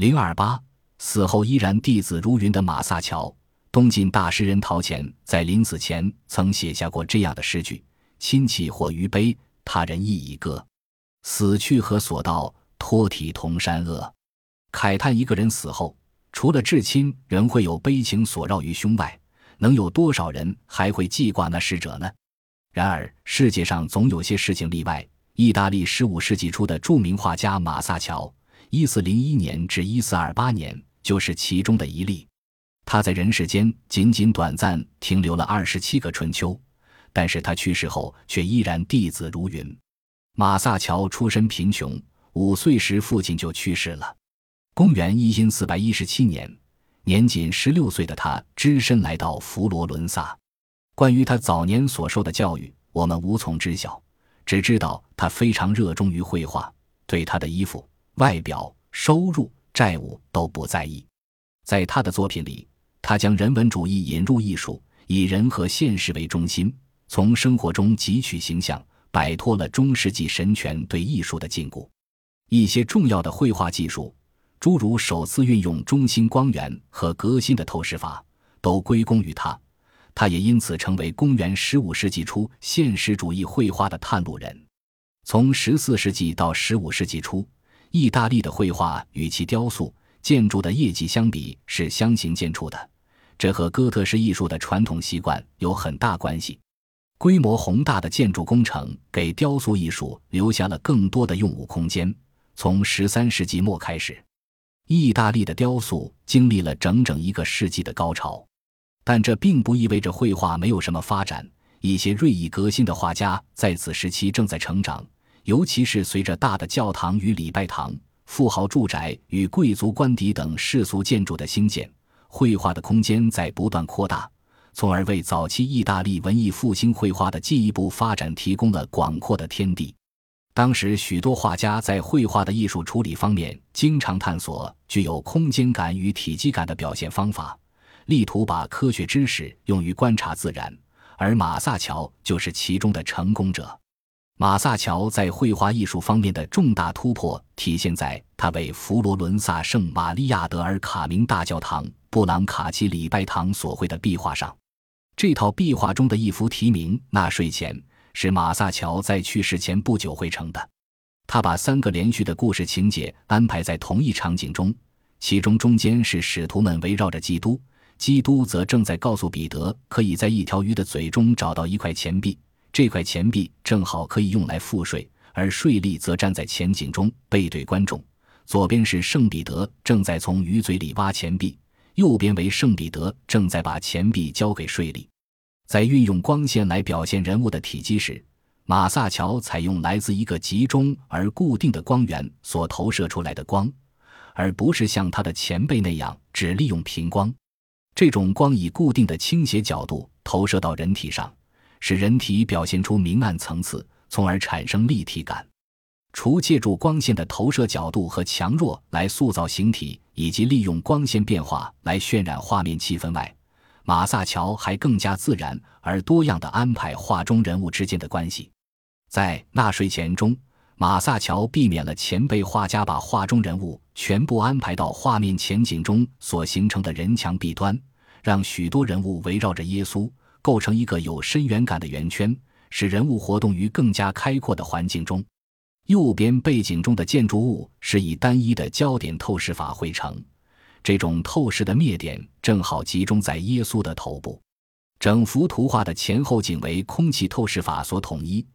零二八死后依然弟子如云的马萨乔，东晋大诗人陶潜在临死前曾写下过这样的诗句：“亲戚或于悲，他人亦已歌。死去何所道？托体同山阿。”慨叹一个人死后，除了至亲，仍会有悲情所绕于胸外，能有多少人还会记挂那逝者呢？然而，世界上总有些事情例外。意大利十五世纪初的著名画家马萨乔，一四零一年至一四二八年就是其中的一例。他在人世间仅仅短暂停留了二十七个春秋，但是他去世后却依然弟子如云。马萨乔出身贫穷，五岁时父亲就去世了。公元一因四百一十七年，年仅十六岁的他只身来到佛罗伦萨。关于他早年所受的教育，我们无从知晓，只知道他非常热衷于绘画，对他的衣服、外表、收入、债务都不在意。在他的作品里，他将人文主义引入艺术，以人和现实为中心，从生活中汲取形象，摆脱了中世纪神权对艺术的禁锢。一些重要的绘画技术，诸如首次运用中心光源和革新的透视法，都归功于他。他也因此成为公元十五世纪初现实主义绘画的探路人。从十四世纪到十五世纪初，意大利的绘画与其雕塑、建筑的业绩相比是相形见绌的，这和哥特式艺术的传统习惯有很大关系。规模宏大的建筑工程给雕塑艺术留下了更多的用武空间。从十三世纪末开始，意大利的雕塑经历了整整一个世纪的高潮。但这并不意味着绘画没有什么发展。一些锐意革新的画家在此时期正在成长，尤其是随着大的教堂与礼拜堂、富豪住宅与贵族官邸等世俗建筑的兴建，绘画的空间在不断扩大，从而为早期意大利文艺复兴绘画的进一步发展提供了广阔的天地。当时，许多画家在绘画的艺术处理方面经常探索具有空间感与体积感的表现方法。力图把科学知识用于观察自然，而马萨乔就是其中的成功者。马萨乔在绘画艺术方面的重大突破体现在他为佛罗伦萨圣玛利亚德尔卡明大教堂布朗卡奇礼拜堂所绘的壁画上。这套壁画中的一幅题名《纳税钱》是马萨乔在去世前不久绘成的。他把三个连续的故事情节安排在同一场景中，其中中间是使徒们围绕着基督。基督则正在告诉彼得，可以在一条鱼的嘴中找到一块钱币，这块钱币正好可以用来赋税。而税吏则站在前景中，背对观众。左边是圣彼得正在从鱼嘴里挖钱币，右边为圣彼得正在把钱币交给税吏。在运用光线来表现人物的体积时，马萨乔采用来自一个集中而固定的光源所投射出来的光，而不是像他的前辈那样只利用平光。这种光以固定的倾斜角度投射到人体上，使人体表现出明暗层次，从而产生立体感。除借助光线的投射角度和强弱来塑造形体，以及利用光线变化来渲染画面气氛外，马萨乔还更加自然而多样地安排画中人物之间的关系。在纳税钱中，马萨乔避免了前辈画家把画中人物全部安排到画面前景中所形成的人墙壁端，让许多人物围绕着耶稣，构成一个有深远感的圆圈，使人物活动于更加开阔的环境中。右边背景中的建筑物是以单一的焦点透视法绘成，这种透视的灭点正好集中在耶稣的头部。整幅图画的前后景为空气透视法所统一。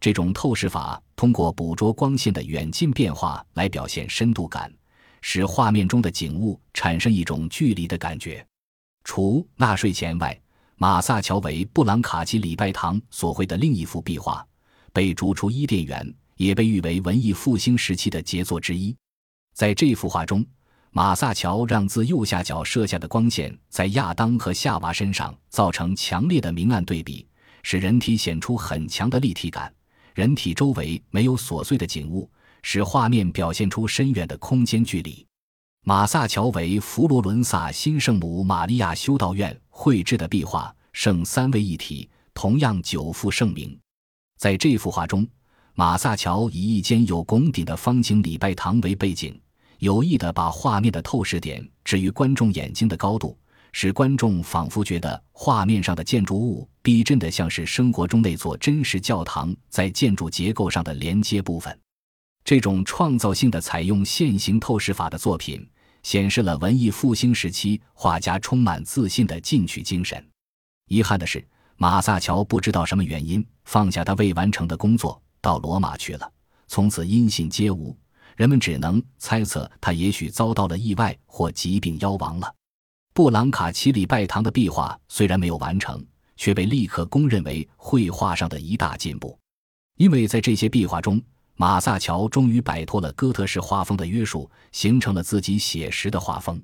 这种透视法通过捕捉光线的远近变化来表现深度感，使画面中的景物产生一种距离的感觉。除纳税钱外，马萨乔为布朗卡奇礼拜堂所绘的另一幅壁画，被逐出伊甸园，也被誉为文艺复兴时期的杰作之一。在这幅画中，马萨乔让自右下角射下的光线在亚当和夏娃身上造成强烈的明暗对比，使人体显出很强的立体感。人体周围没有琐碎的景物，使画面表现出深远的空间距离。马萨乔为佛罗伦萨新圣母玛利亚修道院绘制的壁画《圣三位一体》，同样久负盛名。在这幅画中，马萨乔以一间有拱顶的方形礼拜堂为背景，有意地把画面的透视点置于观众眼睛的高度，使观众仿佛觉得画面上的建筑物逼真的像是生活中那座真实教堂在建筑结构上的连接部分。这种创造性的采用线形透视法的作品，显示了文艺复兴时期画家充满自信的进取精神。遗憾的是，马萨乔不知道什么原因放下他未完成的工作，到罗马去了，从此音信皆无。人们只能猜测他也许遭到了意外或疾病夭亡了。布朗卡奇里拜堂的壁画虽然没有完成，却被立刻公认为绘画上的一大进步，因为在这些壁画中。马萨乔终于摆脱了哥特式画风的约束，形成了自己写实的画风。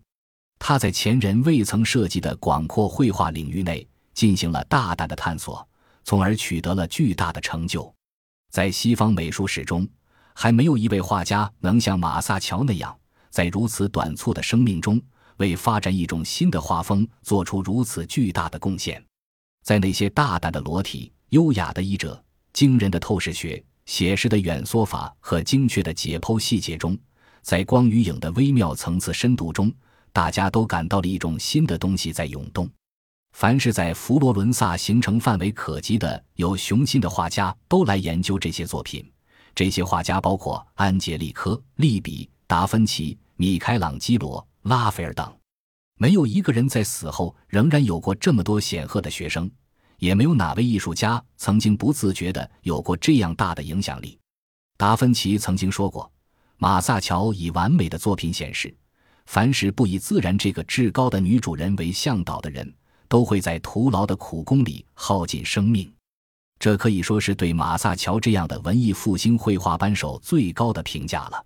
他在前人未曾涉及的广阔绘画领域内进行了大胆的探索，从而取得了巨大的成就。在西方美术史中，还没有一位画家能像马萨乔那样，在如此短促的生命中，为发展一种新的画风做出如此巨大的贡献。在那些大胆的裸体、优雅的衣褶、惊人的透视学。写实的远缩法和精确的解剖细节中，在光与影的微妙层次深度中，大家都感到了一种新的东西在涌动。凡是在佛罗伦萨形成范围可及的有雄心的画家，都来研究这些作品。这些画家包括安杰利科、利比、达芬奇、米开朗基罗、拉斐尔等。没有一个人在死后仍然有过这么多显赫的学生。也没有哪位艺术家曾经不自觉地有过这样大的影响力。达芬奇曾经说过：“马萨乔以完美的作品显示，凡是不以自然这个至高的女主人为向导的人，都会在徒劳的苦功里耗尽生命。”这可以说是对马萨乔这样的文艺复兴绘画班手最高的评价了。